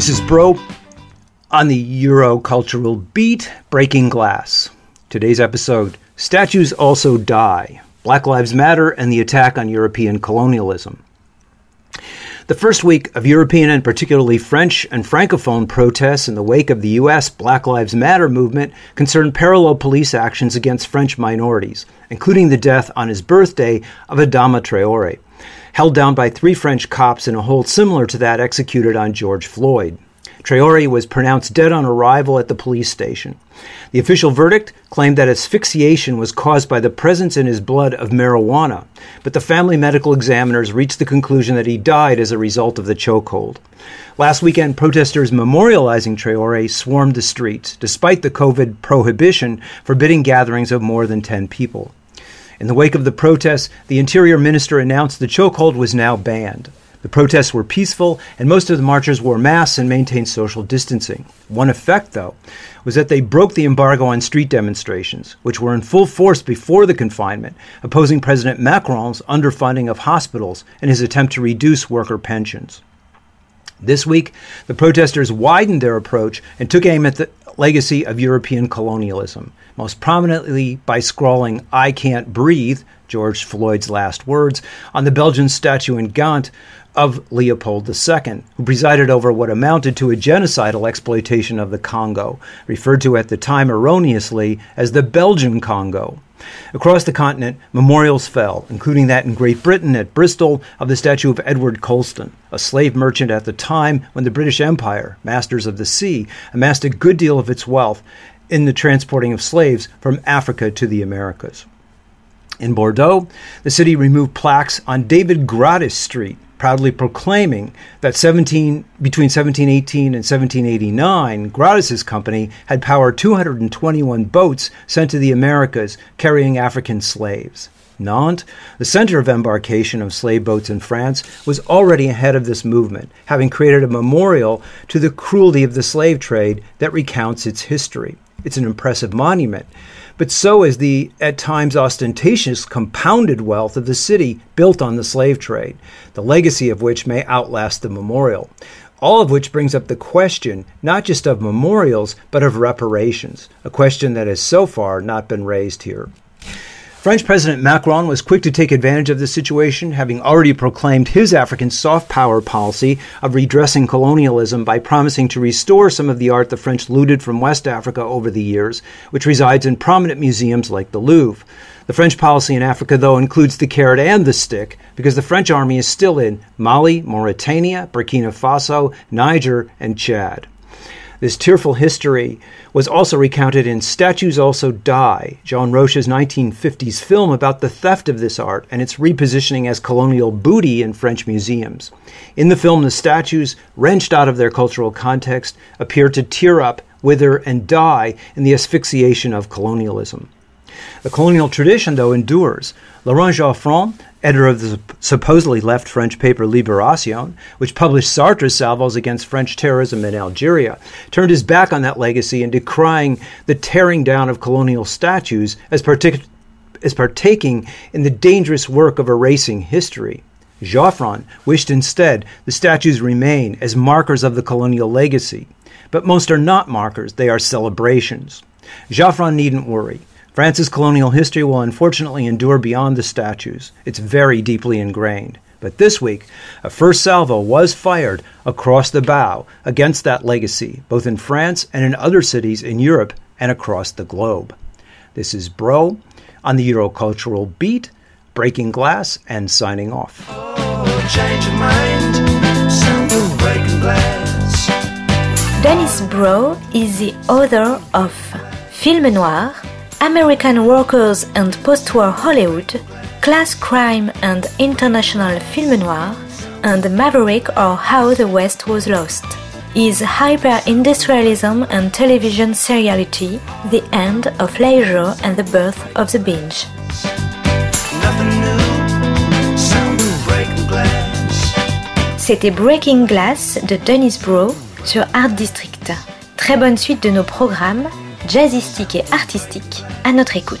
This is Broe on the Euro cultural beat, Breaking Glass. Today's episode Statues Also Die Black Lives Matter and the Attack on European Colonialism. The first week of European and particularly French and Francophone protests in the wake of the U.S. Black Lives Matter movement concerned parallel police actions against French minorities, including the death on his birthday of Adama Traore held down by three French cops in a hold similar to that executed on George Floyd. Traore was pronounced dead on arrival at the police station. The official verdict claimed that asphyxiation was caused by the presence in his blood of marijuana, but the family medical examiners reached the conclusion that he died as a result of the chokehold. Last weekend, protesters memorializing Traore swarmed the streets, despite the COVID prohibition forbidding gatherings of more than 10 people. In the wake of the protests, the Interior Minister announced the chokehold was now banned. The protests were peaceful, and most of the marchers wore masks and maintained social distancing. One effect, though, was that they broke the embargo on street demonstrations, which were in full force before the confinement, opposing President Macron's underfunding of hospitals and his attempt to reduce worker pensions. This week, the protesters widened their approach and took aim at the legacy of European colonialism, most prominently by scrawling, I can't breathe, George Floyd's last words, on the Belgian statue in Ghent of Leopold II, who presided over what amounted to a genocidal exploitation of the Congo, referred to at the time erroneously as the Belgian Congo. Across the continent, memorials fell, including that in Great Britain at Bristol of the statue of Edward Colston, a slave merchant at the time when the British Empire, masters of the sea, amassed a good deal of its wealth in the transporting of slaves from Africa to the Americas. In Bordeaux, the city removed plaques on David Gradis Street, proudly proclaiming that 17, between 1718 and 1789, Gradis's company had powered 221 boats sent to the Americas carrying African slaves. Nantes, the center of embarkation of slave boats in France, was already ahead of this movement, having created a memorial to the cruelty of the slave trade that recounts its history. It's an impressive monument, but so is the at times ostentatious compounded wealth of the city built on the slave trade, the legacy of which may outlast the memorial. All of which brings up the question not just of memorials, but of reparations, a question that has so far not been raised here. French President Macron was quick to take advantage of the situation, having already proclaimed his African soft power policy of redressing colonialism by promising to restore some of the art the French looted from West Africa over the years, which resides in prominent museums like the Louvre. The French policy in Africa, though, includes the carrot and the stick, because the French army is still in Mali, Mauritania, Burkina Faso, Niger, and Chad. This tearful history was also recounted in Statues Also Die, Jean Roche's 1950s film about the theft of this art and its repositioning as colonial booty in French museums. In the film, the statues, wrenched out of their cultural context, appear to tear up, wither, and die in the asphyxiation of colonialism. The colonial tradition, though, endures. Laurent Joffrin editor of the supposedly left French paper Libération, which published Sartre's salvos against French terrorism in Algeria, turned his back on that legacy in decrying the tearing down of colonial statues as, partic- as partaking in the dangerous work of erasing history. Joffrin wished instead the statues remain as markers of the colonial legacy. But most are not markers, they are celebrations. Joffrin needn't worry. France's colonial history will unfortunately endure beyond the statues. It's very deeply ingrained. But this week, a first salvo was fired across the bow against that legacy, both in France and in other cities in Europe and across the globe. This is Broe on the Eurocultural Beat, breaking glass and signing off. Oh, Dennis Broe is the author of Film Noir, American Workers and Post-War Hollywood, Class Crime and International Film Noir, and Maverick or How the West Was Lost. Is hyper-industrialism and television seriality the end of leisure and the birth of the binge? C'était Breaking Glass de Dennis Broe sur Art District. Très bonne suite de nos programmes, jazzistiques et artistiques, à notre écoute.